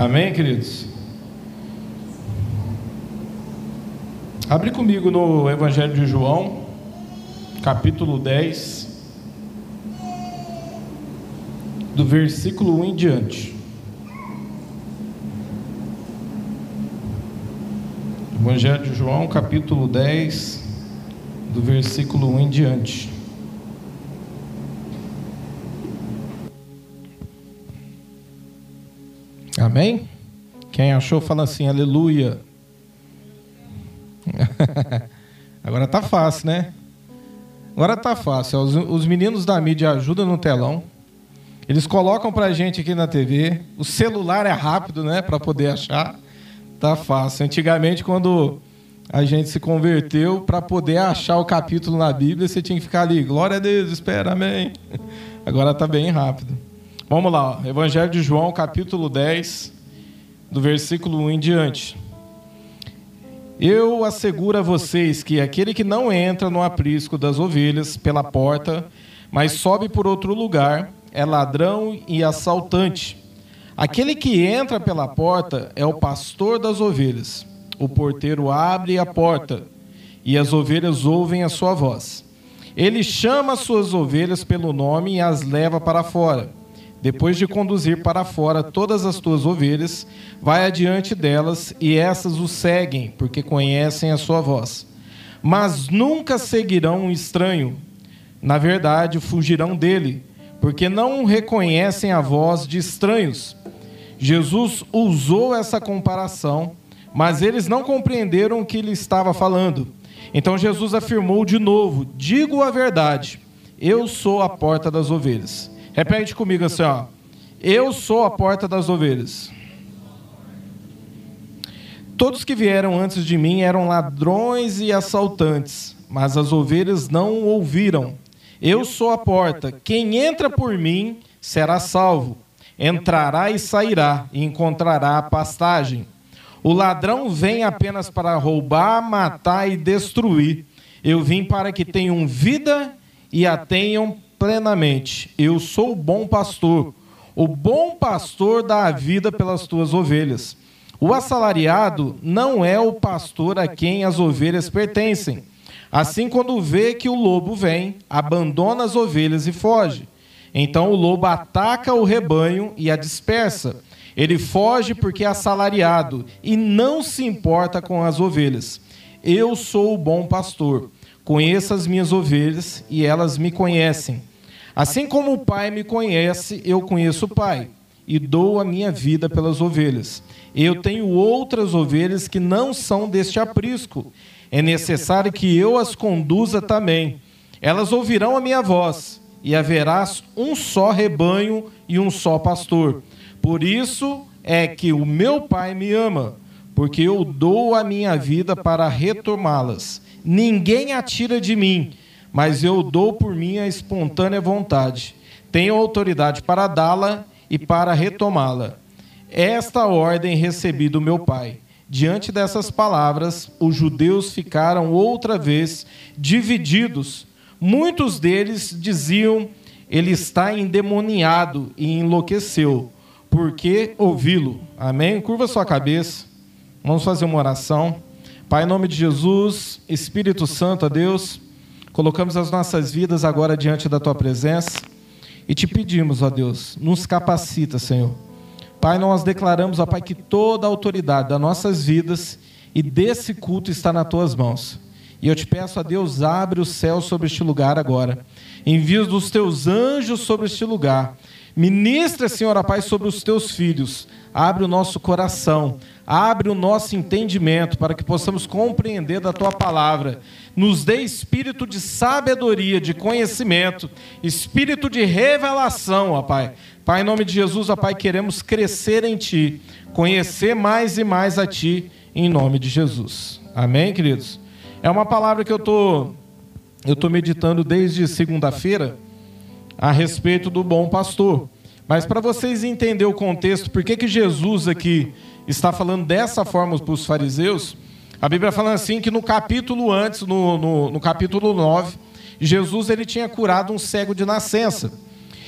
Amém, queridos? Abre comigo no Evangelho de João, capítulo 10, do versículo 1 em diante. Evangelho de João, capítulo 10, do versículo 1 em diante. Amém? Quem achou, fala assim, aleluia. Agora tá fácil, né? Agora tá fácil. Os, os meninos da mídia ajudam no telão. Eles colocam pra gente aqui na TV. O celular é rápido, né? Para poder achar. Tá fácil. Antigamente, quando a gente se converteu, para poder achar o capítulo na Bíblia, você tinha que ficar ali. Glória a Deus, espera, amém. Agora tá bem rápido. Vamos lá. Evangelho de João, capítulo 10, do versículo 1 em diante. Eu asseguro a vocês que aquele que não entra no aprisco das ovelhas pela porta, mas sobe por outro lugar, é ladrão e assaltante. Aquele que entra pela porta é o pastor das ovelhas. O porteiro abre a porta e as ovelhas ouvem a sua voz. Ele chama as suas ovelhas pelo nome e as leva para fora. Depois de conduzir para fora todas as tuas ovelhas, vai adiante delas e essas o seguem, porque conhecem a sua voz. Mas nunca seguirão um estranho. Na verdade, fugirão dele, porque não reconhecem a voz de estranhos. Jesus usou essa comparação, mas eles não compreenderam o que ele estava falando. Então Jesus afirmou de novo: Digo a verdade, eu sou a porta das ovelhas. Repete comigo assim, ó. Eu sou a porta das ovelhas. Todos que vieram antes de mim eram ladrões e assaltantes, mas as ovelhas não ouviram. Eu sou a porta. Quem entra por mim será salvo. Entrará e sairá e encontrará a pastagem. O ladrão vem apenas para roubar, matar e destruir. Eu vim para que tenham vida e a tenham plenamente. Eu sou o bom pastor. O bom pastor dá a vida pelas tuas ovelhas. O assalariado não é o pastor a quem as ovelhas pertencem. Assim, quando vê que o lobo vem, abandona as ovelhas e foge. Então o lobo ataca o rebanho e a dispersa. Ele foge porque é assalariado e não se importa com as ovelhas. Eu sou o bom pastor. Conheço as minhas ovelhas e elas me conhecem. Assim como o Pai me conhece, eu conheço o Pai e dou a minha vida pelas ovelhas. Eu tenho outras ovelhas que não são deste aprisco. É necessário que eu as conduza também. Elas ouvirão a minha voz, e haverá um só rebanho e um só pastor. Por isso é que o meu Pai me ama, porque eu dou a minha vida para retomá-las. Ninguém a tira de mim mas eu dou por minha espontânea vontade. Tenho autoridade para dá-la e para retomá-la. Esta ordem recebi do meu Pai. Diante dessas palavras, os judeus ficaram outra vez divididos. Muitos deles diziam: Ele está endemoniado e enlouqueceu. Por que ouvi-lo? Amém? Curva sua cabeça. Vamos fazer uma oração. Pai, em nome de Jesus, Espírito Santo, a Deus. Colocamos as nossas vidas agora diante da tua presença e te pedimos, ó Deus, nos capacita, Senhor. Pai, nós declaramos, ó Pai, que toda a autoridade das nossas vidas e desse culto está nas tuas mãos. E eu te peço a Deus, abre o céu sobre este lugar agora. Envia os teus anjos sobre este lugar. Ministra, Senhor, ó Pai, sobre os teus filhos. Abre o nosso coração Abre o nosso entendimento para que possamos compreender da tua palavra. Nos dê espírito de sabedoria, de conhecimento, espírito de revelação, ó Pai. Pai, em nome de Jesus, ó Pai, queremos crescer em Ti, conhecer mais e mais a Ti, em nome de Jesus. Amém, queridos? É uma palavra que eu tô, eu tô meditando desde segunda-feira a respeito do bom pastor. Mas para vocês entenderem o contexto, por que, que Jesus aqui está falando dessa forma para os fariseus, a Bíblia fala assim que no capítulo antes, no, no, no, capítulo 9, Jesus ele tinha curado um cego de nascença.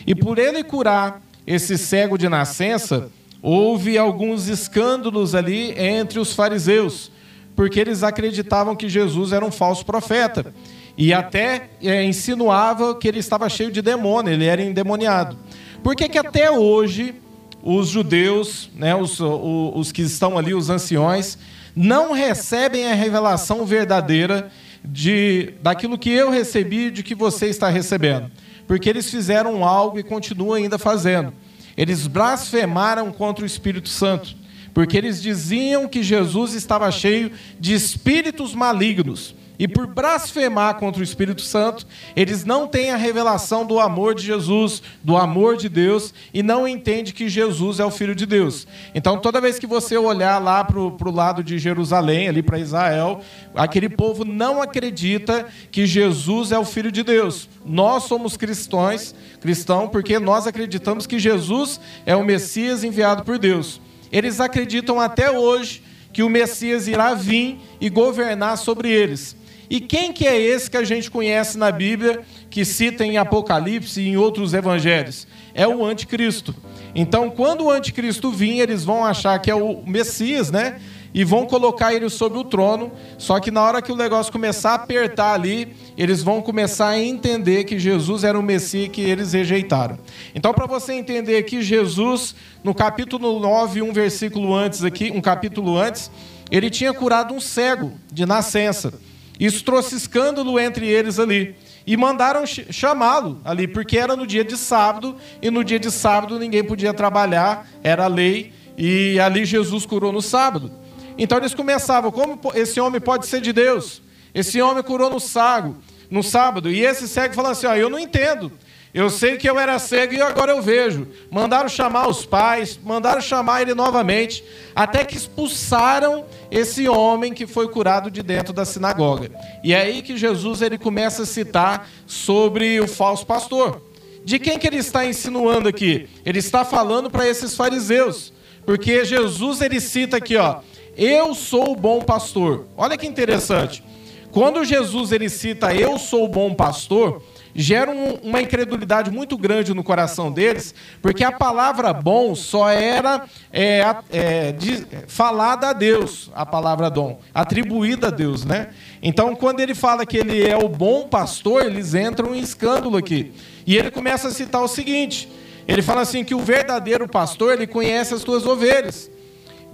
E por ele curar esse cego de nascença, houve alguns escândalos ali entre os fariseus, porque eles acreditavam que Jesus era um falso profeta. E até é, insinuava que ele estava cheio de demônio, ele era endemoniado. Por que, que até hoje os judeus, né, os, os, os que estão ali, os anciões, não recebem a revelação verdadeira de daquilo que eu recebi de que você está recebendo? Porque eles fizeram algo e continuam ainda fazendo. Eles blasfemaram contra o Espírito Santo, porque eles diziam que Jesus estava cheio de espíritos malignos. E por blasfemar contra o Espírito Santo, eles não têm a revelação do amor de Jesus, do amor de Deus, e não entendem que Jesus é o Filho de Deus. Então, toda vez que você olhar lá para o lado de Jerusalém, ali para Israel, aquele povo não acredita que Jesus é o Filho de Deus. Nós somos cristãos, cristão, porque nós acreditamos que Jesus é o Messias enviado por Deus. Eles acreditam até hoje que o Messias irá vir e governar sobre eles. E quem que é esse que a gente conhece na Bíblia, que cita em Apocalipse e em outros evangelhos? É o anticristo. Então, quando o anticristo vir, eles vão achar que é o Messias, né? E vão colocar ele sobre o trono. Só que na hora que o negócio começar a apertar ali, eles vão começar a entender que Jesus era o Messias que eles rejeitaram. Então, para você entender que Jesus, no capítulo 9, um versículo antes aqui, um capítulo antes, ele tinha curado um cego de nascença. Isso trouxe escândalo entre eles ali. E mandaram chamá-lo ali, porque era no dia de sábado, e no dia de sábado ninguém podia trabalhar, era lei, e ali Jesus curou no sábado. Então eles começavam, como esse homem pode ser de Deus? Esse homem curou no sábado, no sábado, e esse cego falou assim: ó, eu não entendo. Eu sei que eu era cego e agora eu vejo. Mandaram chamar os pais, mandaram chamar ele novamente, até que expulsaram esse homem que foi curado de dentro da sinagoga. E é aí que Jesus ele começa a citar sobre o falso pastor. De quem que ele está insinuando aqui? Ele está falando para esses fariseus, porque Jesus ele cita aqui, ó, eu sou o bom pastor. Olha que interessante. Quando Jesus ele cita eu sou o bom pastor, gera um, uma incredulidade muito grande no coração deles, porque a palavra bom só era é, é, de, falada a Deus, a palavra dom, atribuída a Deus, né? Então, quando ele fala que ele é o bom pastor, eles entram em escândalo aqui. E ele começa a citar o seguinte: ele fala assim que o verdadeiro pastor ele conhece as suas ovelhas,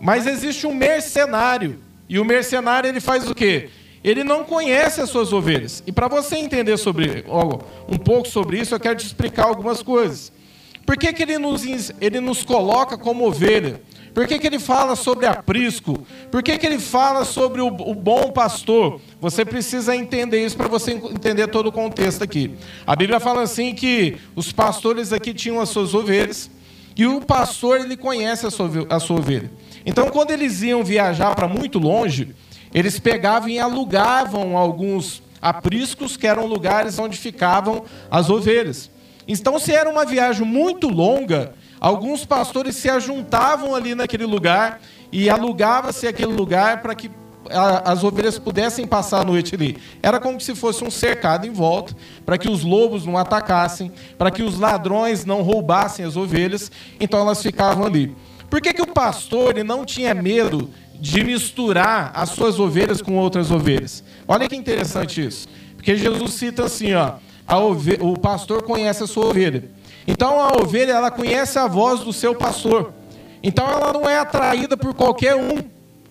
mas existe um mercenário. E o mercenário ele faz o quê? Ele não conhece as suas ovelhas. E para você entender sobre um pouco sobre isso, eu quero te explicar algumas coisas. Por que, que ele, nos, ele nos coloca como ovelha? Por que, que ele fala sobre aprisco? Por que, que ele fala sobre o, o bom pastor? Você precisa entender isso para você entender todo o contexto aqui. A Bíblia fala assim que os pastores aqui tinham as suas ovelhas e o pastor ele conhece a sua, a sua ovelha. Então, quando eles iam viajar para muito longe, eles pegavam e alugavam alguns apriscos, que eram lugares onde ficavam as ovelhas. Então, se era uma viagem muito longa, alguns pastores se ajuntavam ali naquele lugar e alugava-se aquele lugar para que as ovelhas pudessem passar a noite ali. Era como se fosse um cercado em volta, para que os lobos não atacassem, para que os ladrões não roubassem as ovelhas, então elas ficavam ali. Por que, que o pastor ele não tinha medo de misturar as suas ovelhas com outras ovelhas. Olha que interessante isso. Porque Jesus cita assim, ó, o pastor conhece a sua ovelha. Então a ovelha ela conhece a voz do seu pastor. Então ela não é atraída por qualquer um.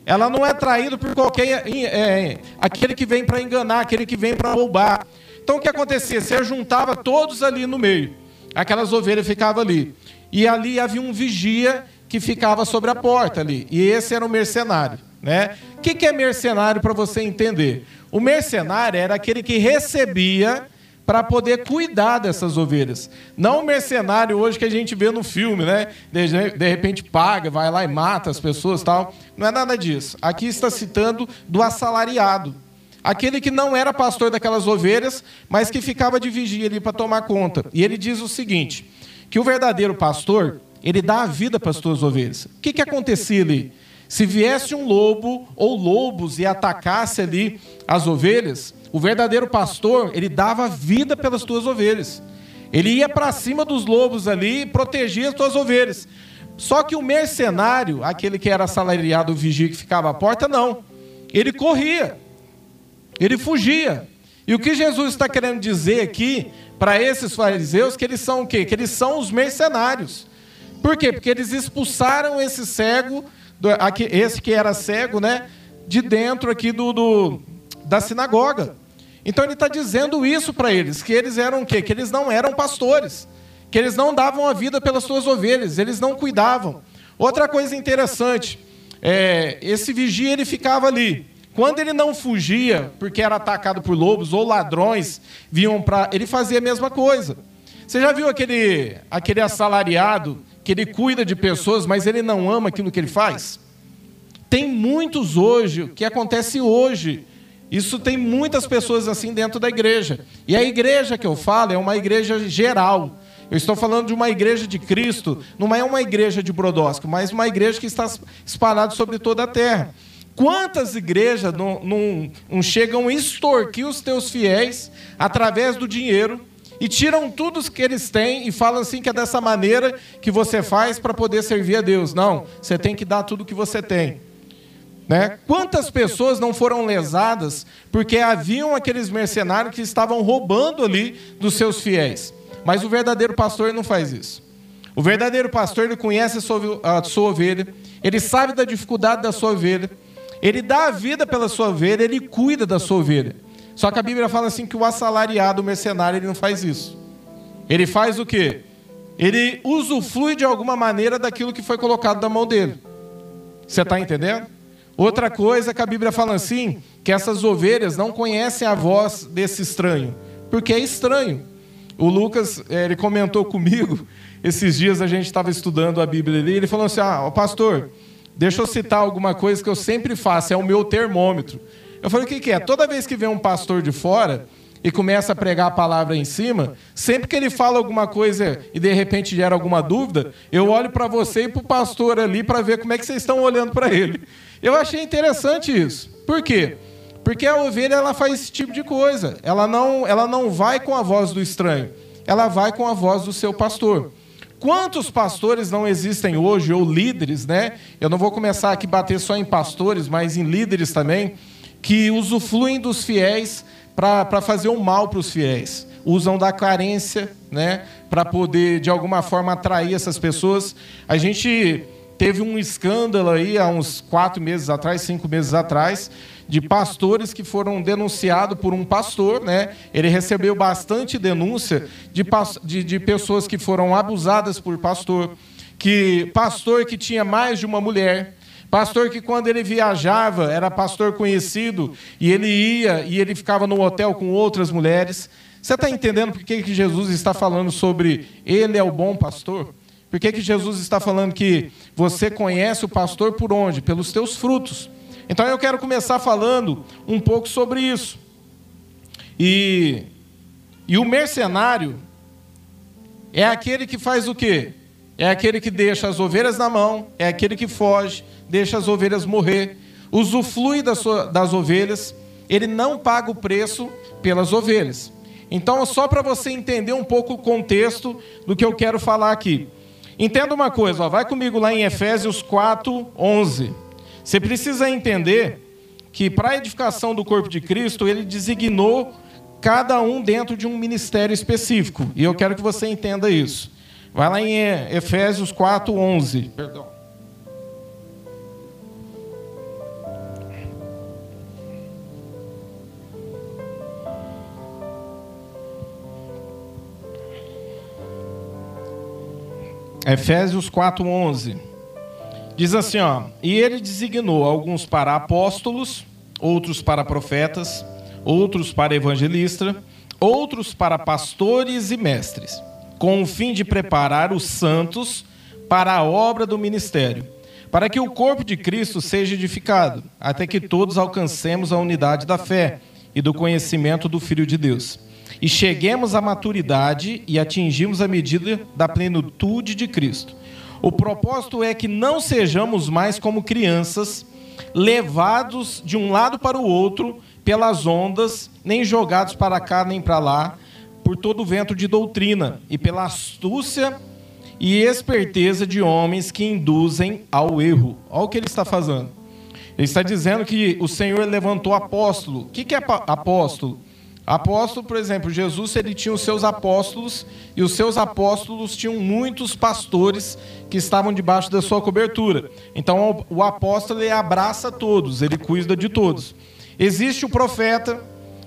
Ela não é atraída por qualquer é, aquele que vem para enganar, aquele que vem para roubar. Então o que acontecia? Você juntava todos ali no meio. Aquelas ovelhas ficavam ali. E ali havia um vigia que ficava sobre a porta ali. E esse era o mercenário. Né? O que, é mercenário para você entender? O mercenário era aquele que recebia para poder cuidar dessas ovelhas. Não o mercenário hoje que a gente vê no filme, né? De, de, repente paga, vai lá e mata as pessoas tal. Não é nada disso. Aqui está citando do assalariado. Aquele que não era pastor daquelas ovelhas, mas que ficava de vigia ali para tomar conta. E ele diz o seguinte: que o verdadeiro pastor, ele dá a vida para as tuas ovelhas. O que, que acontecia ali? Se viesse um lobo ou lobos e atacasse ali as ovelhas, o verdadeiro pastor, ele dava vida pelas tuas ovelhas. Ele ia para cima dos lobos ali e protegia as tuas ovelhas. Só que o mercenário, aquele que era assalariado, o vigia que ficava à porta, não. Ele corria. Ele fugia. E o que Jesus está querendo dizer aqui para esses fariseus que eles são o quê? Que eles são os mercenários. Por quê? Porque eles expulsaram esse cego, esse que era cego, né, de dentro aqui do, do da sinagoga. Então ele está dizendo isso para eles, que eles eram o quê? Que eles não eram pastores, que eles não davam a vida pelas suas ovelhas, eles não cuidavam. Outra coisa interessante, é, esse vigia ele ficava ali. Quando ele não fugia, porque era atacado por lobos ou ladrões vinham para, ele fazia a mesma coisa. Você já viu aquele aquele assalariado que ele cuida de pessoas, mas ele não ama aquilo que ele faz? Tem muitos hoje, o que acontece hoje, isso tem muitas pessoas assim dentro da igreja. E a igreja que eu falo é uma igreja geral. Eu estou falando de uma igreja de Cristo, não é uma igreja de Brodowski, mas uma igreja que está espalhada sobre toda a terra. Quantas igrejas não, não, não chegam a extorquir os teus fiéis através do dinheiro e tiram tudo que eles têm e falam assim que é dessa maneira que você faz para poder servir a Deus? Não, você tem que dar tudo que você tem. Né? Quantas pessoas não foram lesadas porque haviam aqueles mercenários que estavam roubando ali dos seus fiéis? Mas o verdadeiro pastor não faz isso. O verdadeiro pastor ele conhece a sua, ovelha, ele sabe da dificuldade da sua ovelha, ele dá a vida pela sua ovelha, ele cuida da sua ovelha. Só que a Bíblia fala assim que o assalariado, o mercenário, ele não faz isso. Ele faz o quê? Ele usufrui de alguma maneira daquilo que foi colocado na mão dele. Você está entendendo? Outra coisa que a Bíblia fala assim, que essas ovelhas não conhecem a voz desse estranho, porque é estranho. O Lucas, eh, ele comentou comigo, esses dias a gente estava estudando a Bíblia ali, ele falou assim, ah, pastor, deixa eu citar alguma coisa que eu sempre faço, é o meu termômetro. Eu falei, o que, que é? Toda vez que vem um pastor de fora, e começa a pregar a palavra em cima, sempre que ele fala alguma coisa e de repente gera alguma dúvida, eu olho para você e para o pastor ali para ver como é que vocês estão olhando para ele. Eu achei interessante isso. Por quê? Porque a ovelha ela faz esse tipo de coisa. Ela não, ela não vai com a voz do estranho. Ela vai com a voz do seu pastor. Quantos pastores não existem hoje, ou líderes, né? Eu não vou começar aqui a bater só em pastores, mas em líderes também, que usufruem dos fiéis para fazer o mal para os fiéis. Usam da carência, né? Para poder, de alguma forma, atrair essas pessoas. A gente Teve um escândalo aí há uns quatro meses atrás, cinco meses atrás, de pastores que foram denunciados por um pastor, né? Ele recebeu bastante denúncia de, de, de pessoas que foram abusadas por pastor, que pastor que tinha mais de uma mulher, Pastor que quando ele viajava, era pastor conhecido, e ele ia e ele ficava no hotel com outras mulheres. Você está entendendo por que Jesus está falando sobre ele é o bom pastor? Por que, que Jesus está falando que você conhece o pastor por onde? Pelos teus frutos. Então eu quero começar falando um pouco sobre isso. E, e o mercenário é aquele que faz o quê? É aquele que deixa as ovelhas na mão, é aquele que foge, deixa as ovelhas morrer, usufrui das, das ovelhas, ele não paga o preço pelas ovelhas. Então, só para você entender um pouco o contexto do que eu quero falar aqui. Entenda uma coisa, ó, vai comigo lá em Efésios 4, 11. Você precisa entender que para a edificação do corpo de Cristo, ele designou cada um dentro de um ministério específico. E eu quero que você entenda isso. Vai lá em Efésios 4, 11. Perdão. Efésios 4:11. Diz assim, ó: "E ele designou alguns para apóstolos, outros para profetas, outros para evangelistas, outros para pastores e mestres, com o fim de preparar os santos para a obra do ministério, para que o corpo de Cristo seja edificado, até que todos alcancemos a unidade da fé e do conhecimento do Filho de Deus." E cheguemos à maturidade e atingimos a medida da plenitude de Cristo. O propósito é que não sejamos mais como crianças, levados de um lado para o outro pelas ondas, nem jogados para cá nem para lá, por todo o vento de doutrina e pela astúcia e esperteza de homens que induzem ao erro. Olha o que ele está fazendo. Ele está dizendo que o Senhor levantou apóstolo. O que é apóstolo? Apóstolo, por exemplo, Jesus ele tinha os seus apóstolos e os seus apóstolos tinham muitos pastores que estavam debaixo da sua cobertura. Então o apóstolo ele abraça todos, ele cuida de todos. Existe o profeta.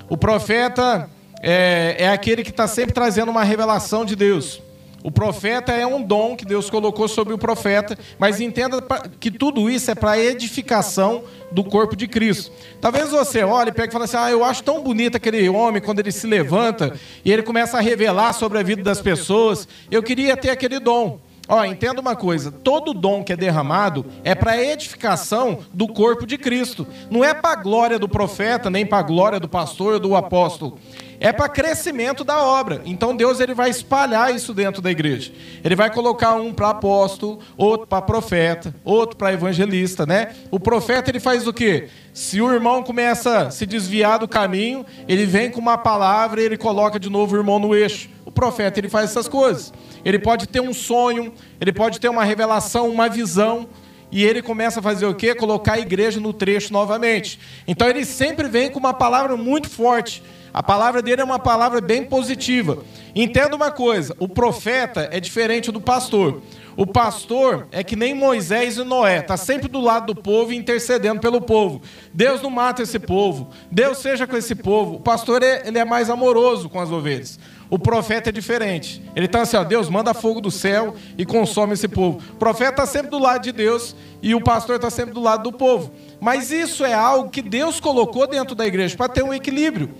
O profeta é, é aquele que está sempre trazendo uma revelação de Deus. O profeta é um dom que Deus colocou sobre o profeta, mas entenda que tudo isso é para edificação do corpo de Cristo. Talvez você olhe e pegue e fale assim: Ah, eu acho tão bonito aquele homem quando ele se levanta e ele começa a revelar sobre a vida das pessoas. Eu queria ter aquele dom. Ó, entenda uma coisa: todo dom que é derramado é para edificação do corpo de Cristo. Não é para a glória do profeta, nem para a glória do pastor ou do apóstolo é para crescimento da obra. Então Deus ele vai espalhar isso dentro da igreja. Ele vai colocar um para apóstolo, outro para profeta, outro para evangelista, né? O profeta ele faz o quê? Se o irmão começa a se desviar do caminho, ele vem com uma palavra e ele coloca de novo o irmão no eixo. O profeta ele faz essas coisas. Ele pode ter um sonho, ele pode ter uma revelação, uma visão, e ele começa a fazer o quê? Colocar a igreja no trecho novamente. Então ele sempre vem com uma palavra muito forte a palavra dele é uma palavra bem positiva. Entenda uma coisa: o profeta é diferente do pastor. O pastor é que nem Moisés e Noé, está sempre do lado do povo e intercedendo pelo povo. Deus não mata esse povo, Deus seja com esse povo. O pastor é, ele é mais amoroso com as ovelhas. O profeta é diferente. Ele está assim, ó, Deus manda fogo do céu e consome esse povo. O profeta está sempre do lado de Deus e o pastor está sempre do lado do povo. Mas isso é algo que Deus colocou dentro da igreja para ter um equilíbrio.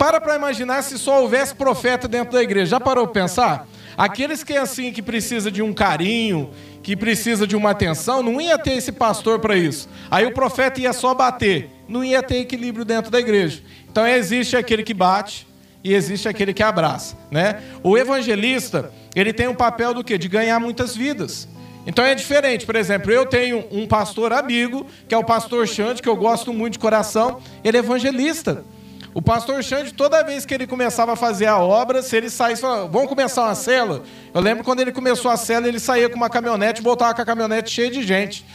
Para para imaginar se só houvesse profeta dentro da igreja. Já parou para pensar? Aqueles que é assim que precisa de um carinho, que precisa de uma atenção, não ia ter esse pastor para isso. Aí o profeta ia só bater, não ia ter equilíbrio dentro da igreja. Então existe aquele que bate e existe aquele que abraça, né? O evangelista, ele tem um papel do quê? De ganhar muitas vidas. Então é diferente, por exemplo, eu tenho um pastor amigo, que é o pastor Xande, que eu gosto muito de coração, ele é evangelista. O pastor Xande, toda vez que ele começava a fazer a obra, se ele saísse, falava, vamos começar uma cela. Eu lembro quando ele começou a cela, ele saía com uma caminhonete e voltava com a caminhonete cheia de gente.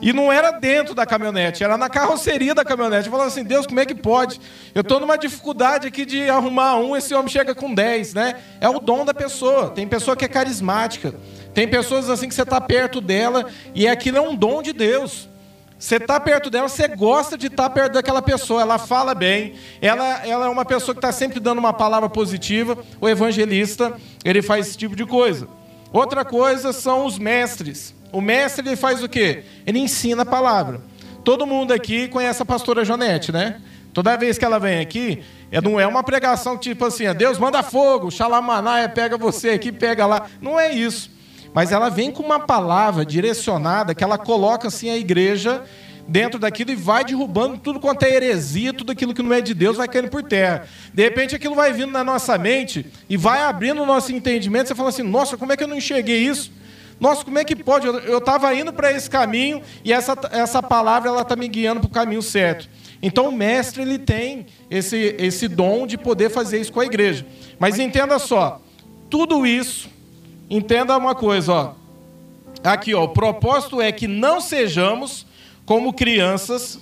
E não era dentro da caminhonete, era na carroceria da caminhonete. Falava assim, Deus, como é que pode? Eu estou numa dificuldade aqui de arrumar um, esse homem chega com dez, né? É o dom da pessoa. Tem pessoa que é carismática. Tem pessoas assim que você está perto dela e aquilo é um dom de Deus. Você está perto dela, você gosta de estar tá perto daquela pessoa. Ela fala bem, ela, ela é uma pessoa que está sempre dando uma palavra positiva. O evangelista, ele faz esse tipo de coisa. Outra coisa são os mestres. O mestre, ele faz o quê? Ele ensina a palavra. Todo mundo aqui conhece a pastora Janete, né? Toda vez que ela vem aqui, é, não é uma pregação tipo assim, Deus manda fogo, xalamanaia, pega você aqui, pega lá. Não é isso mas ela vem com uma palavra direcionada que ela coloca assim a igreja dentro daquilo e vai derrubando tudo quanto é heresia, tudo aquilo que não é de Deus vai caindo por terra. De repente aquilo vai vindo na nossa mente e vai abrindo o nosso entendimento. Você fala assim: nossa, como é que eu não enxerguei isso? Nossa, como é que pode? Eu estava indo para esse caminho e essa, essa palavra ela está me guiando para o caminho certo. Então o mestre ele tem esse, esse dom de poder fazer isso com a igreja. Mas entenda só, tudo isso Entenda uma coisa, ó. Aqui, ó, o propósito é que não sejamos como crianças,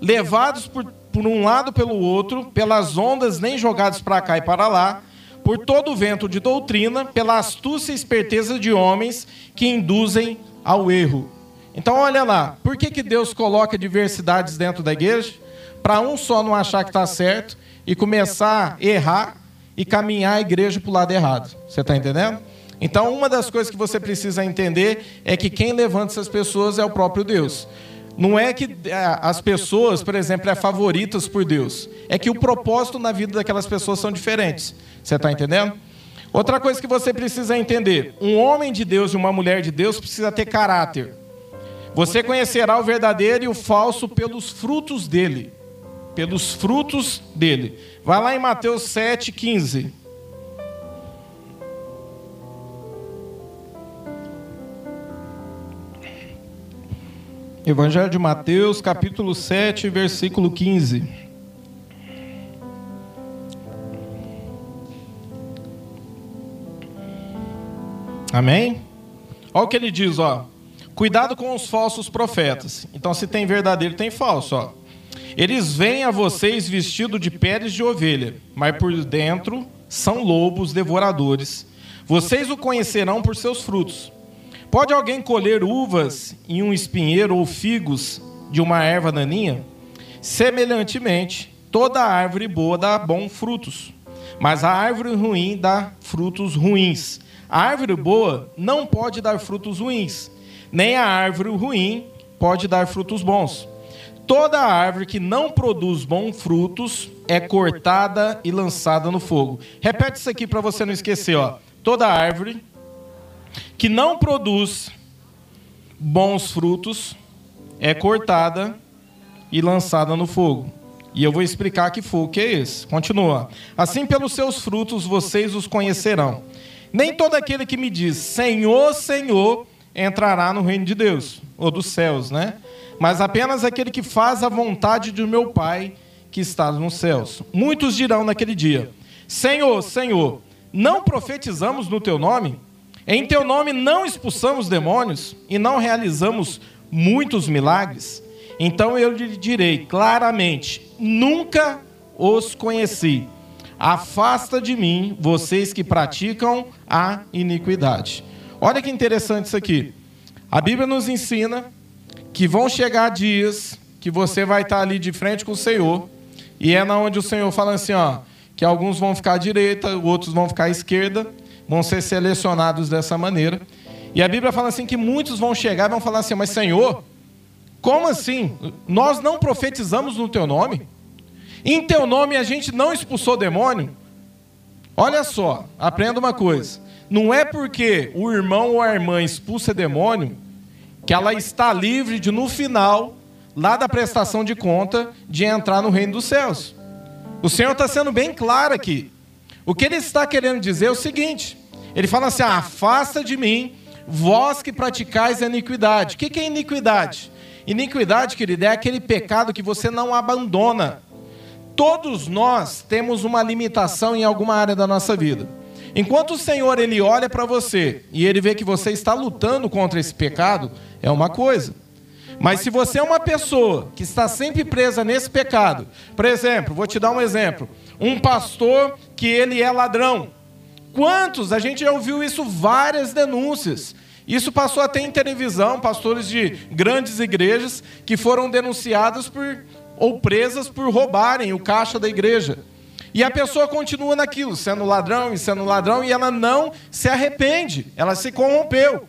levados por, por um lado pelo outro, pelas ondas nem jogados para cá e para lá, por todo o vento de doutrina, pela astúcia e esperteza de homens que induzem ao erro. Então, olha lá, por que, que Deus coloca diversidades dentro da igreja? Para um só não achar que está certo e começar a errar e caminhar a igreja para o lado errado. Você está entendendo? Então, uma das coisas que você precisa entender é que quem levanta essas pessoas é o próprio Deus. Não é que é, as pessoas, por exemplo, é favoritas por Deus. É que o propósito na vida daquelas pessoas são diferentes. Você está entendendo? Outra coisa que você precisa entender: um homem de Deus e uma mulher de Deus precisa ter caráter. Você conhecerá o verdadeiro e o falso pelos frutos dele. Pelos frutos dele. Vai lá em Mateus 7, Evangelho de Mateus, capítulo 7, versículo 15. Amém? Olha o que ele diz, ó. Cuidado com os falsos profetas. Então, se tem verdadeiro, tem falso, ó. Eles vêm a vocês vestidos de peles de ovelha, mas por dentro são lobos devoradores. Vocês o conhecerão por seus frutos. Pode alguém colher uvas em um espinheiro ou figos de uma erva daninha? Semelhantemente, toda árvore boa dá bons frutos, mas a árvore ruim dá frutos ruins. A árvore boa não pode dar frutos ruins, nem a árvore ruim pode dar frutos bons. Toda árvore que não produz bons frutos é cortada e lançada no fogo. Repete isso aqui para você não esquecer, ó. Toda árvore que não produz bons frutos é cortada e lançada no fogo. E eu vou explicar que fogo que é esse. Continua. Assim pelos seus frutos vocês os conhecerão. Nem todo aquele que me diz Senhor, Senhor entrará no reino de Deus, ou dos céus, né? Mas apenas aquele que faz a vontade do meu Pai que está nos céus. Muitos dirão naquele dia: Senhor, Senhor, não profetizamos no teu nome? Em teu nome não expulsamos demônios e não realizamos muitos milagres? Então eu lhe direi claramente: nunca os conheci. Afasta de mim vocês que praticam a iniquidade. Olha que interessante isso aqui. A Bíblia nos ensina que vão chegar dias que você vai estar ali de frente com o Senhor, e é na onde o Senhor fala assim, ó, que alguns vão ficar à direita, outros vão ficar à esquerda, vão ser selecionados dessa maneira. E a Bíblia fala assim que muitos vão chegar e vão falar assim: "Mas Senhor, como assim? Nós não profetizamos no teu nome? Em teu nome a gente não expulsou demônio?" Olha só, aprenda uma coisa. Não é porque o irmão ou a irmã expulsa demônio que ela está livre de, no final, lá da prestação de conta, de entrar no reino dos céus. O Senhor está sendo bem claro aqui. O que ele está querendo dizer é o seguinte: ele fala assim, ah, afasta de mim, vós que praticais a iniquidade. O que é iniquidade? Iniquidade, querido, é aquele pecado que você não abandona. Todos nós temos uma limitação em alguma área da nossa vida. Enquanto o Senhor ele olha para você e ele vê que você está lutando contra esse pecado, é uma coisa. Mas se você é uma pessoa que está sempre presa nesse pecado, por exemplo, vou te dar um exemplo, um pastor que ele é ladrão. Quantos? A gente já ouviu isso várias denúncias. Isso passou até em televisão, pastores de grandes igrejas que foram denunciados por ou presas por roubarem o caixa da igreja. E a pessoa continua naquilo, sendo ladrão e sendo ladrão, e ela não se arrepende, ela se corrompeu.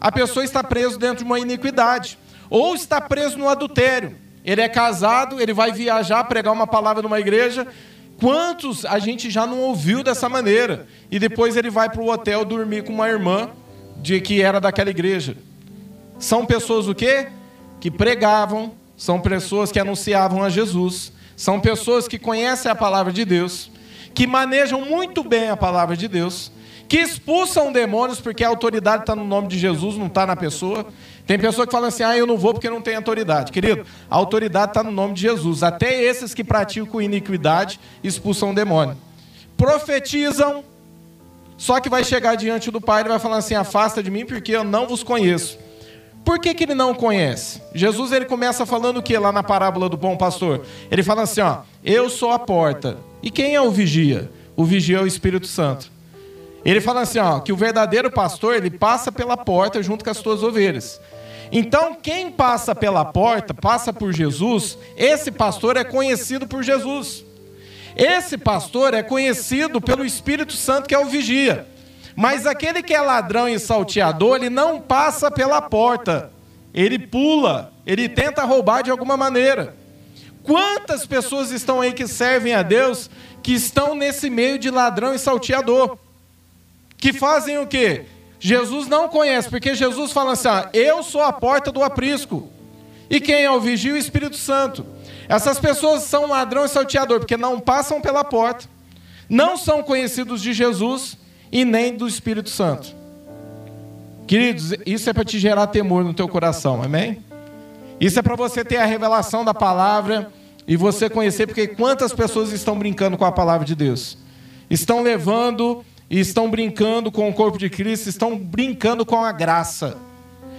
A pessoa está presa dentro de uma iniquidade, ou está preso no adultério. Ele é casado, ele vai viajar, pregar uma palavra numa igreja. Quantos a gente já não ouviu dessa maneira? E depois ele vai para o hotel dormir com uma irmã de que era daquela igreja. São pessoas o quê? Que pregavam, são pessoas que anunciavam a Jesus, são pessoas que conhecem a palavra de Deus, que manejam muito bem a palavra de Deus, que expulsam demônios porque a autoridade está no nome de Jesus, não está na pessoa. Tem pessoa que fala assim: ah, eu não vou porque não tem autoridade. Querido, a autoridade está no nome de Jesus. Até esses que praticam iniquidade expulsam o demônio. Profetizam, só que vai chegar diante do Pai e vai falar assim: afasta de mim porque eu não vos conheço. Por que, que ele não conhece? Jesus ele começa falando o que lá na parábola do bom pastor? Ele fala assim: ó, eu sou a porta. E quem é o vigia? O vigia é o Espírito Santo. Ele fala assim, ó, que o verdadeiro pastor ele passa pela porta junto com as suas ovelhas. Então, quem passa pela porta, passa por Jesus, esse pastor é conhecido por Jesus. Esse pastor é conhecido pelo Espírito Santo, que é o vigia. Mas aquele que é ladrão e salteador, ele não passa pela porta. Ele pula, ele tenta roubar de alguma maneira. Quantas pessoas estão aí que servem a Deus que estão nesse meio de ladrão e salteador? Que fazem o quê? Jesus não conhece, porque Jesus fala assim: ah, eu sou a porta do aprisco. E quem é o vigio? O Espírito Santo. Essas pessoas são ladrão e salteador, porque não passam pela porta, não são conhecidos de Jesus e nem do Espírito Santo. Queridos, isso é para te gerar temor no teu coração, amém? Isso é para você ter a revelação da palavra e você conhecer, porque quantas pessoas estão brincando com a palavra de Deus? Estão levando e estão brincando com o corpo de Cristo, estão brincando com a graça,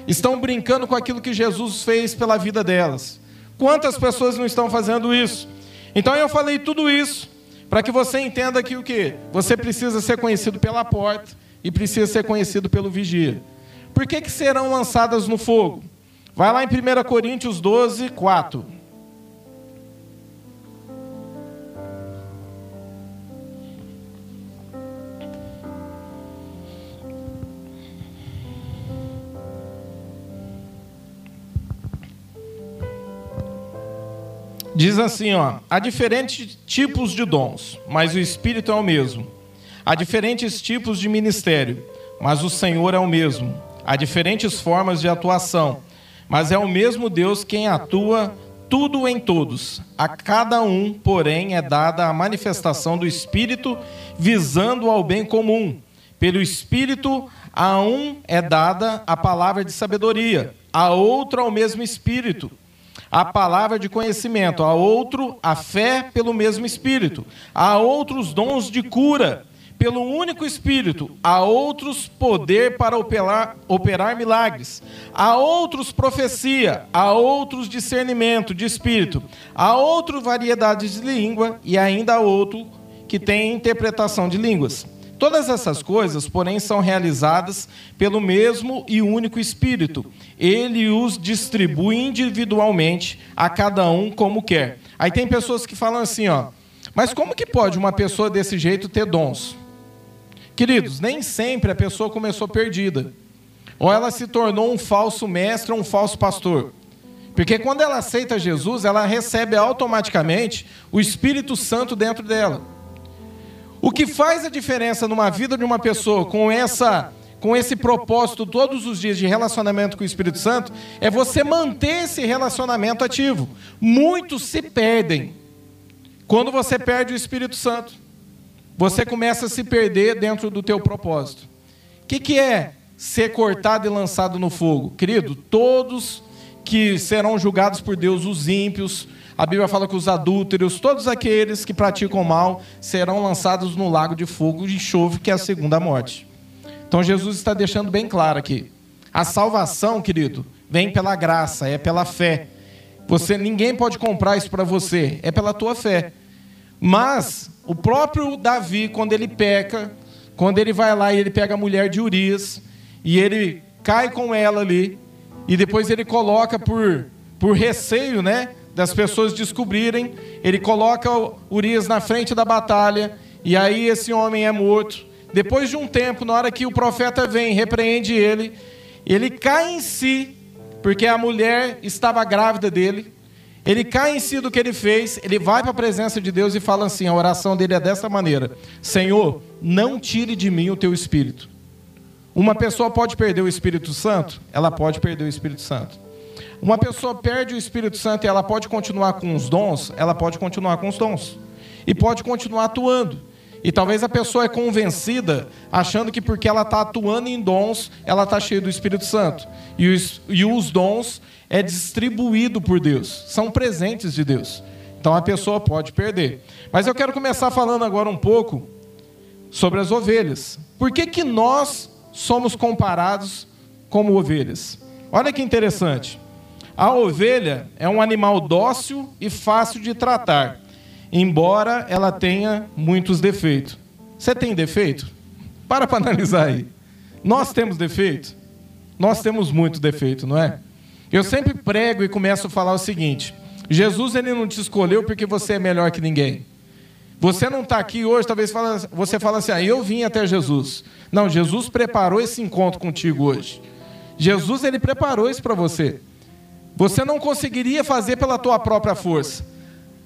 estão brincando com aquilo que Jesus fez pela vida delas. Quantas pessoas não estão fazendo isso? Então eu falei tudo isso para que você entenda que o que? Você precisa ser conhecido pela porta e precisa ser conhecido pelo vigia. Por que, que serão lançadas no fogo? Vai lá em 1 Coríntios 12, 4. Diz assim, ó: há diferentes tipos de dons, mas o Espírito é o mesmo. Há diferentes tipos de ministério, mas o Senhor é o mesmo. Há diferentes formas de atuação, mas é o mesmo Deus quem atua tudo em todos. A cada um, porém, é dada a manifestação do Espírito, visando ao bem comum. Pelo Espírito, a um é dada a palavra de sabedoria, a outro ao mesmo Espírito a palavra de conhecimento, a outro a fé pelo mesmo Espírito, a outros dons de cura pelo único Espírito, a outros poder para operar, operar milagres, a outros profecia, a outros discernimento de Espírito, a outros variedades de língua e ainda a outro que tem interpretação de línguas. Todas essas coisas, porém, são realizadas pelo mesmo e único Espírito. Ele os distribui individualmente a cada um como quer. Aí tem pessoas que falam assim, ó, mas como que pode uma pessoa desse jeito ter dons? Queridos, nem sempre a pessoa começou perdida. Ou ela se tornou um falso mestre ou um falso pastor. Porque quando ela aceita Jesus, ela recebe automaticamente o Espírito Santo dentro dela. O que faz a diferença numa vida de uma pessoa com essa com esse propósito todos os dias de relacionamento com o Espírito Santo é você manter esse relacionamento ativo. Muitos se perdem quando você perde o Espírito Santo. Você começa a se perder dentro do teu propósito. O que, que é ser cortado e lançado no fogo? Querido, todos que serão julgados por Deus, os ímpios, a Bíblia fala que os adúlteros, todos aqueles que praticam mal, serão lançados no lago de fogo e enxofre, que é a segunda morte. Então Jesus está deixando bem claro aqui. A salvação, querido, vem pela graça, é pela fé. Você ninguém pode comprar isso para você, é pela tua fé. Mas o próprio Davi, quando ele peca, quando ele vai lá e ele pega a mulher de Urias e ele cai com ela ali e depois ele coloca por por receio, né, das pessoas descobrirem, ele coloca Urias na frente da batalha, e aí esse homem é morto. Depois de um tempo, na hora que o profeta vem, repreende ele, ele cai em si, porque a mulher estava grávida dele. Ele cai em si do que ele fez, ele vai para a presença de Deus e fala assim: a oração dele é dessa maneira: Senhor, não tire de mim o teu espírito. Uma pessoa pode perder o Espírito Santo? Ela pode perder o Espírito Santo. Uma pessoa perde o Espírito Santo e ela pode continuar com os dons, ela pode continuar com os dons. E pode continuar atuando. E talvez a pessoa é convencida, achando que porque ela está atuando em dons, ela está cheia do Espírito Santo. E os, e os dons é distribuído por Deus, são presentes de Deus. Então a pessoa pode perder. Mas eu quero começar falando agora um pouco sobre as ovelhas. Por que, que nós somos comparados como ovelhas? Olha que interessante. A ovelha é um animal dócil e fácil de tratar, embora ela tenha muitos defeitos. Você tem defeito? Para para analisar aí. Nós temos defeito? Nós temos muito defeito, não é? Eu sempre prego e começo a falar o seguinte: Jesus ele não te escolheu porque você é melhor que ninguém. Você não está aqui hoje, talvez fala, você fala assim, ah, eu vim até Jesus. Não, Jesus preparou esse encontro contigo hoje. Jesus ele preparou isso para você. Você não conseguiria fazer pela tua própria força.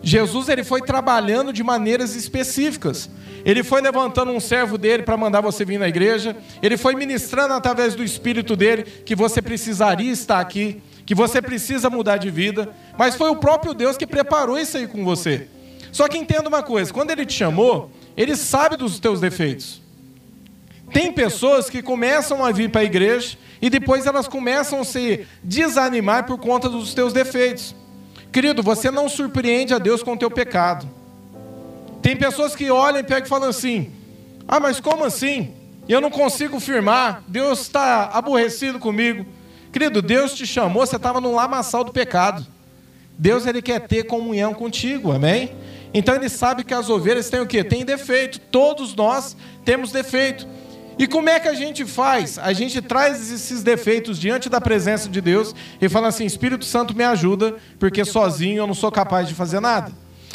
Jesus ele foi trabalhando de maneiras específicas. Ele foi levantando um servo dele para mandar você vir na igreja. Ele foi ministrando através do espírito dele que você precisaria estar aqui, que você precisa mudar de vida. Mas foi o próprio Deus que preparou isso aí com você. Só que entenda uma coisa: quando ele te chamou, ele sabe dos teus defeitos. Tem pessoas que começam a vir para a igreja e depois elas começam a se desanimar por conta dos teus defeitos. Querido, você não surpreende a Deus com o teu pecado. Tem pessoas que olham e pegam e falam assim: Ah, mas como assim? Eu não consigo firmar. Deus está aborrecido comigo. Querido, Deus te chamou, você estava no lamaçal do pecado. Deus ele quer ter comunhão contigo, amém? Então ele sabe que as ovelhas têm o quê? Tem defeito. Todos nós temos defeito. E como é que a gente faz? A gente traz esses defeitos diante da presença de Deus e fala assim: Espírito Santo me ajuda, porque sozinho eu não sou capaz de fazer nada.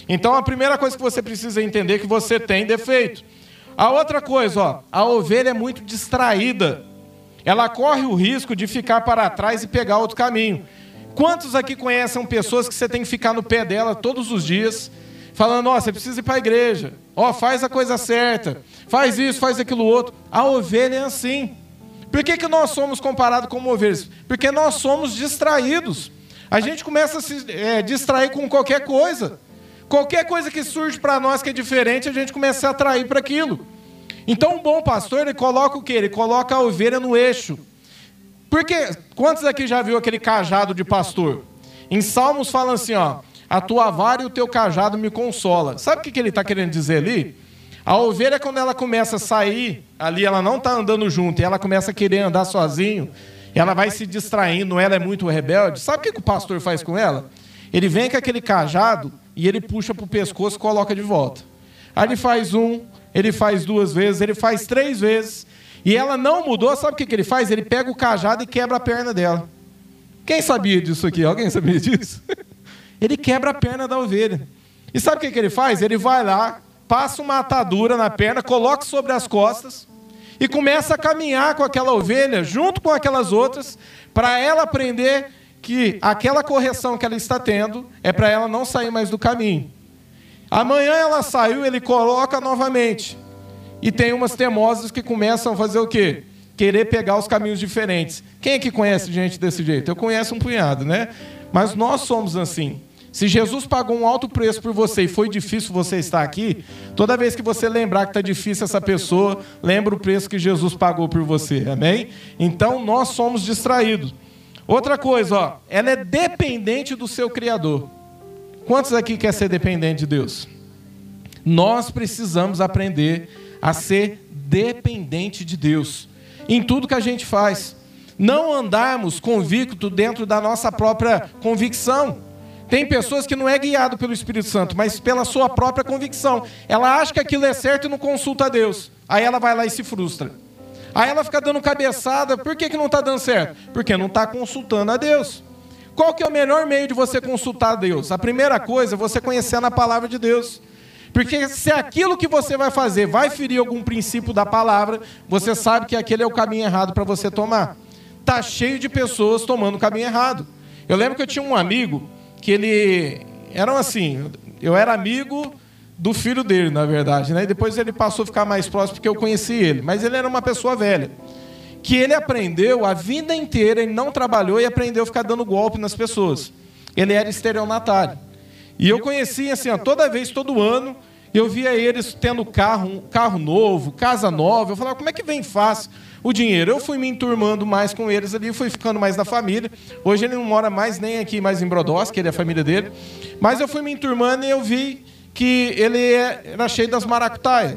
Então a primeira coisa que você precisa entender é que você tem defeito. A outra coisa, ó, a ovelha é muito distraída. Ela corre o risco de ficar para trás e pegar outro caminho. Quantos aqui conhecem pessoas que você tem que ficar no pé dela todos os dias, falando: ó, oh, você precisa ir para a igreja, ó, oh, faz a coisa certa, faz isso, faz aquilo outro. A ovelha é assim. Por que, que nós somos comparados com ovelhas? Porque nós somos distraídos. A gente começa a se é, distrair com qualquer coisa. Qualquer coisa que surge para nós que é diferente, a gente começa a atrair para aquilo. Então, um bom pastor, ele coloca o quê? Ele coloca a ovelha no eixo. Porque, quantos aqui já viu aquele cajado de pastor? Em Salmos fala assim, ó, a tua vara e o teu cajado me consola. Sabe o que, ele está querendo dizer ali? A ovelha, quando ela começa a sair, ali ela não está andando junto, e ela começa a querer andar sozinho, ela vai se distraindo, ela é muito rebelde. Sabe o que, o pastor faz com ela? Ele vem com aquele cajado e ele puxa para o pescoço e coloca de volta. Aí ele faz um, ele faz duas vezes, ele faz três vezes, e ela não mudou, sabe o que ele faz? Ele pega o cajado e quebra a perna dela. Quem sabia disso aqui? Alguém sabia disso? ele quebra a perna da ovelha. E sabe o que, que ele faz? Ele vai lá, passa uma atadura na perna, coloca sobre as costas e começa a caminhar com aquela ovelha, junto com aquelas outras, para ela aprender que aquela correção que ela está tendo é para ela não sair mais do caminho. Amanhã ela saiu, ele coloca novamente. E tem umas teimosas que começam a fazer o quê? Querer pegar os caminhos diferentes. Quem é que conhece gente desse jeito? Eu conheço um punhado, né? Mas nós somos assim. Se Jesus pagou um alto preço por você e foi difícil você estar aqui, toda vez que você lembrar que está difícil essa pessoa, lembra o preço que Jesus pagou por você, amém? Então nós somos distraídos. Outra coisa, ó, ela é dependente do seu Criador. Quantos aqui quer ser dependente de Deus? Nós precisamos aprender a ser dependente de Deus em tudo que a gente faz. Não andarmos convicto dentro da nossa própria convicção. Tem pessoas que não é guiado pelo Espírito Santo, mas pela sua própria convicção. Ela acha que aquilo é certo e não consulta a Deus. Aí ela vai lá e se frustra. Aí ela fica dando cabeçada. Por que, que não está dando certo? Porque não está consultando a Deus. Qual que é o melhor meio de você consultar a Deus? A primeira coisa é você conhecer na palavra de Deus. Porque se aquilo que você vai fazer vai ferir algum princípio da palavra, você sabe que aquele é o caminho errado para você tomar. Tá cheio de pessoas tomando o caminho errado. Eu lembro que eu tinha um amigo que ele eram assim, eu era amigo do filho dele, na verdade, né? E depois ele passou a ficar mais próximo porque eu conheci ele, mas ele era uma pessoa velha. Que ele aprendeu a vida inteira, ele não trabalhou e aprendeu a ficar dando golpe nas pessoas. Ele era estelionatário. E eu conhecia assim, toda vez, todo ano, eu via eles tendo carro, carro novo, casa nova. Eu falava, como é que vem fácil o dinheiro? Eu fui me enturmando mais com eles ali, fui ficando mais na família. Hoje ele não mora mais nem aqui, mais em Brodós, que ele é a família dele. Mas eu fui me enturmando e eu vi que ele era cheio das maracutaias.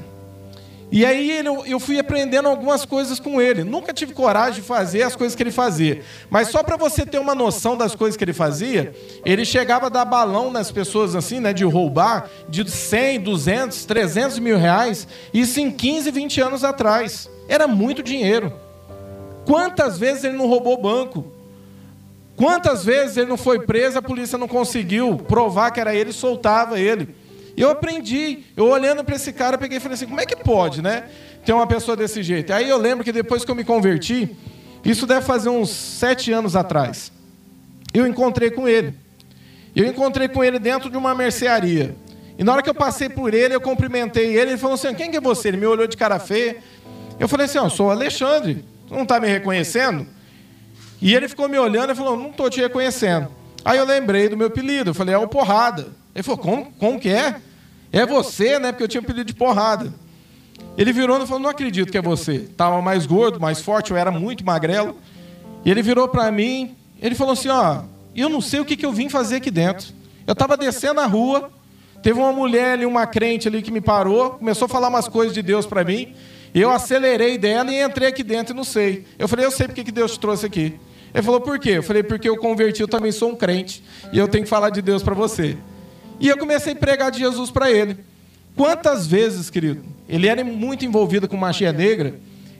E aí eu fui aprendendo algumas coisas com ele. Nunca tive coragem de fazer as coisas que ele fazia. Mas só para você ter uma noção das coisas que ele fazia, ele chegava a dar balão nas pessoas assim, né, de roubar, de 100, 200, 300 mil reais, isso em 15, 20 anos atrás. Era muito dinheiro. Quantas vezes ele não roubou banco? Quantas vezes ele não foi preso, a polícia não conseguiu provar que era ele e soltava ele. Eu aprendi. Eu olhando para esse cara, peguei e falei assim: como é que pode, né? Ter uma pessoa desse jeito. Aí eu lembro que depois que eu me converti, isso deve fazer uns sete anos atrás, eu encontrei com ele. Eu encontrei com ele dentro de uma mercearia. E na hora que eu passei por ele, eu cumprimentei ele. Ele falou assim: quem que é você? Ele me olhou de cara feia. Eu falei assim: eu sou o Alexandre. Tu não está me reconhecendo? E ele ficou me olhando e falou: não estou te reconhecendo. Aí eu lembrei do meu apelido. Eu falei: é o Porrada. Ele falou: como, como que é? É você, né? Porque eu tinha pedido de porrada. Ele virou e falou: Não acredito que é você. Estava mais gordo, mais forte, eu era muito magrelo. E ele virou para mim, ele falou assim: Ó, eu não sei o que, que eu vim fazer aqui dentro. Eu estava descendo a rua, Teve uma mulher ali, uma crente ali que me parou, começou a falar umas coisas de Deus para mim. Eu acelerei dela e entrei aqui dentro e não sei. Eu falei, eu sei porque que Deus te trouxe aqui. Ele falou, por quê? Eu falei, porque eu converti, eu também sou um crente. E eu tenho que falar de Deus para você. E eu comecei a pregar de Jesus para ele. Quantas vezes, querido, ele era muito envolvido com magia negra,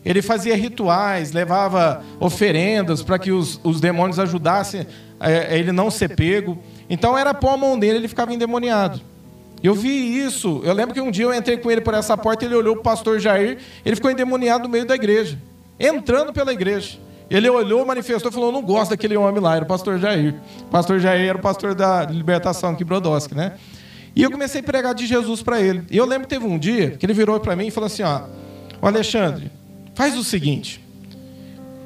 ele fazia rituais, levava oferendas para que os, os demônios ajudassem a, a ele não ser pego. Então era pôr a mão dele, ele ficava endemoniado. Eu vi isso. Eu lembro que um dia eu entrei com ele por essa porta, ele olhou o pastor Jair, ele ficou endemoniado no meio da igreja, entrando pela igreja. Ele olhou, manifestou e falou: Não gosto daquele homem lá, era o pastor Jair. O pastor Jair era o pastor da libertação aqui, Brodowski, né? E eu comecei a pregar de Jesus para ele. E eu lembro que teve um dia que ele virou para mim e falou assim: Ó, Alexandre, faz o seguinte,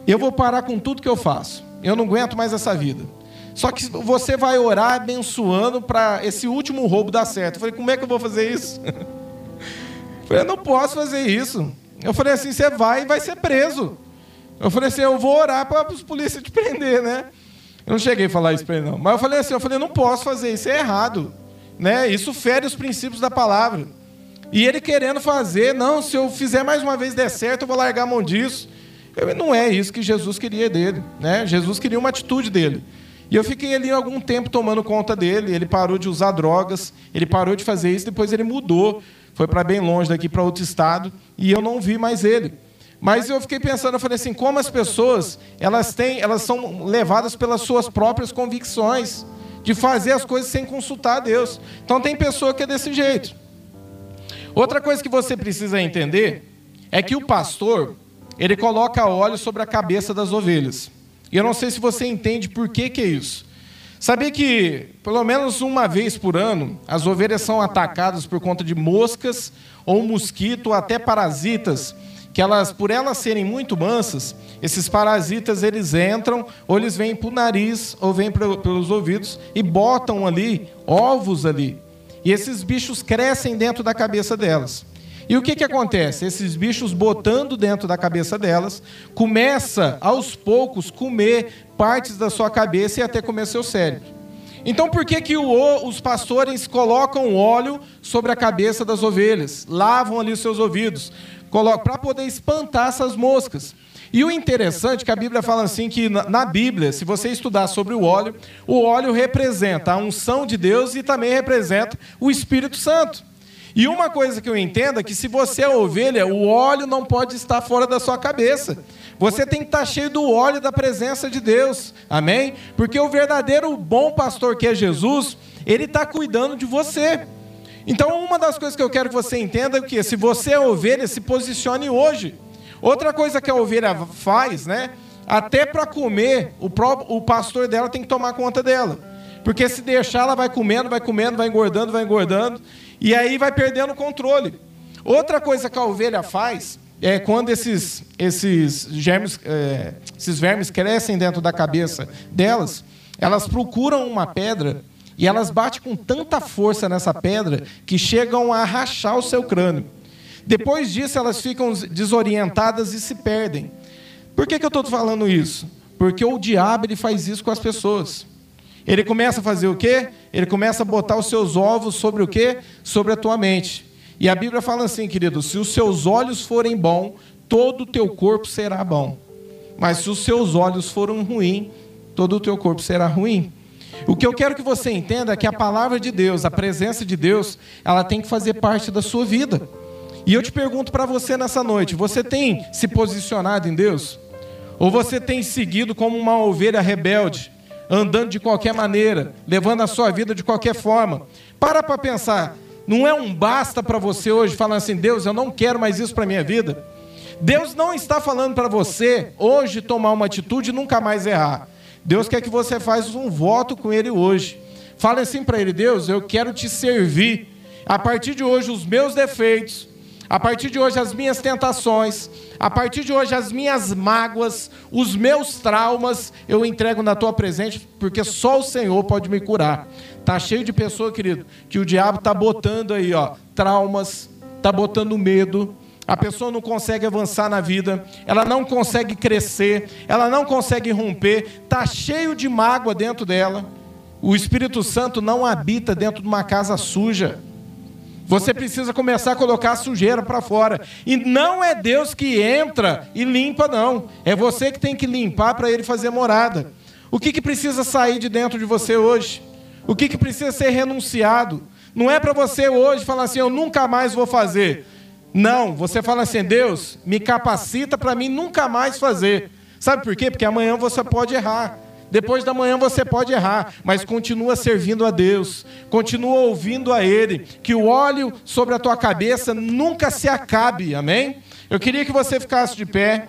eu vou parar com tudo que eu faço. Eu não aguento mais essa vida. Só que você vai orar abençoando para esse último roubo dar certo. Eu falei, como é que eu vou fazer isso? Eu falei, eu não posso fazer isso. Eu falei assim, você vai e vai ser preso. Eu falei assim, eu vou orar para os polícias te prender, né? Eu não cheguei a falar isso para ele, não. Mas eu falei assim, eu falei, não posso fazer isso, é errado. Né? Isso fere os princípios da palavra. E ele querendo fazer, não, se eu fizer mais uma vez der certo, eu vou largar a mão disso. Eu, não é isso que Jesus queria dele. Né? Jesus queria uma atitude dele. E eu fiquei ali algum tempo tomando conta dele. Ele parou de usar drogas, ele parou de fazer isso, depois ele mudou, foi para bem longe daqui para outro estado, e eu não vi mais ele. Mas eu fiquei pensando, eu falei assim, como as pessoas, elas têm, elas são levadas pelas suas próprias convicções de fazer as coisas sem consultar a Deus. Então tem pessoa que é desse jeito. Outra coisa que você precisa entender é que o pastor, ele coloca óleo sobre a cabeça das ovelhas. E eu não sei se você entende por que, que é isso. Sabia que, pelo menos uma vez por ano, as ovelhas são atacadas por conta de moscas ou mosquito, ou até parasitas que elas, por elas serem muito mansas, esses parasitas eles entram, ou eles vêm para o nariz, ou vêm pelos ouvidos e botam ali ovos ali. E esses bichos crescem dentro da cabeça delas. E o que, que acontece? Esses bichos botando dentro da cabeça delas, começa aos poucos comer partes da sua cabeça e até comer seu cérebro. Então, por que, que o, os pastores colocam óleo sobre a cabeça das ovelhas? Lavam ali os seus ouvidos para poder espantar essas moscas. E o interessante é que a Bíblia fala assim que na Bíblia, se você estudar sobre o óleo, o óleo representa a unção de Deus e também representa o Espírito Santo. E uma coisa que eu entendo é que se você é ovelha, o óleo não pode estar fora da sua cabeça. Você tem que estar cheio do óleo da presença de Deus. Amém? Porque o verdadeiro bom pastor que é Jesus, ele está cuidando de você. Então, uma das coisas que eu quero que você entenda é que se você é ovelha, se posicione hoje. Outra coisa que a ovelha faz, né? Até para comer, o, o pastor dela tem que tomar conta dela. Porque se deixar, ela vai comendo, vai comendo, vai engordando, vai engordando. E aí vai perdendo o controle. Outra coisa que a ovelha faz é quando esses, esses, germes, é, esses vermes crescem dentro da cabeça delas, elas procuram uma pedra e elas batem com tanta força nessa pedra que chegam a rachar o seu crânio. Depois disso, elas ficam desorientadas e se perdem. Por que, que eu estou falando isso? Porque o diabo ele faz isso com as pessoas. Ele começa a fazer o quê? Ele começa a botar os seus ovos sobre o quê? Sobre a tua mente. E a Bíblia fala assim, querido: se os seus olhos forem bons, todo o teu corpo será bom. Mas se os seus olhos forem ruins, todo o teu corpo será ruim. O que eu quero que você entenda é que a palavra de Deus, a presença de Deus, ela tem que fazer parte da sua vida. E eu te pergunto para você nessa noite: você tem se posicionado em Deus? Ou você tem seguido como uma ovelha rebelde, andando de qualquer maneira, levando a sua vida de qualquer forma? Para para pensar. Não é um basta para você hoje falar assim: Deus, eu não quero mais isso para minha vida. Deus não está falando para você hoje tomar uma atitude e nunca mais errar. Deus quer que você faça um voto com Ele hoje. Fale assim para Ele: Deus, eu quero te servir. A partir de hoje, os meus defeitos, a partir de hoje, as minhas tentações, a partir de hoje, as minhas mágoas, os meus traumas, eu entrego na tua presença, porque só o Senhor pode me curar. Tá cheio de pessoa, querido, que o diabo tá botando aí, ó, traumas, tá botando medo, a pessoa não consegue avançar na vida, ela não consegue crescer, ela não consegue romper, está cheio de mágoa dentro dela. O Espírito Santo não habita dentro de uma casa suja. Você precisa começar a colocar a sujeira para fora. E não é Deus que entra e limpa, não. É você que tem que limpar para ele fazer morada. O que, que precisa sair de dentro de você hoje? O que, que precisa ser renunciado? Não é para você hoje falar assim, eu nunca mais vou fazer. Não, você fala assim, Deus, me capacita para mim nunca mais fazer. Sabe por quê? Porque amanhã você pode errar. Depois da manhã você pode errar, mas continua servindo a Deus, continua ouvindo a Ele, que o óleo sobre a tua cabeça nunca se acabe, amém? Eu queria que você ficasse de pé.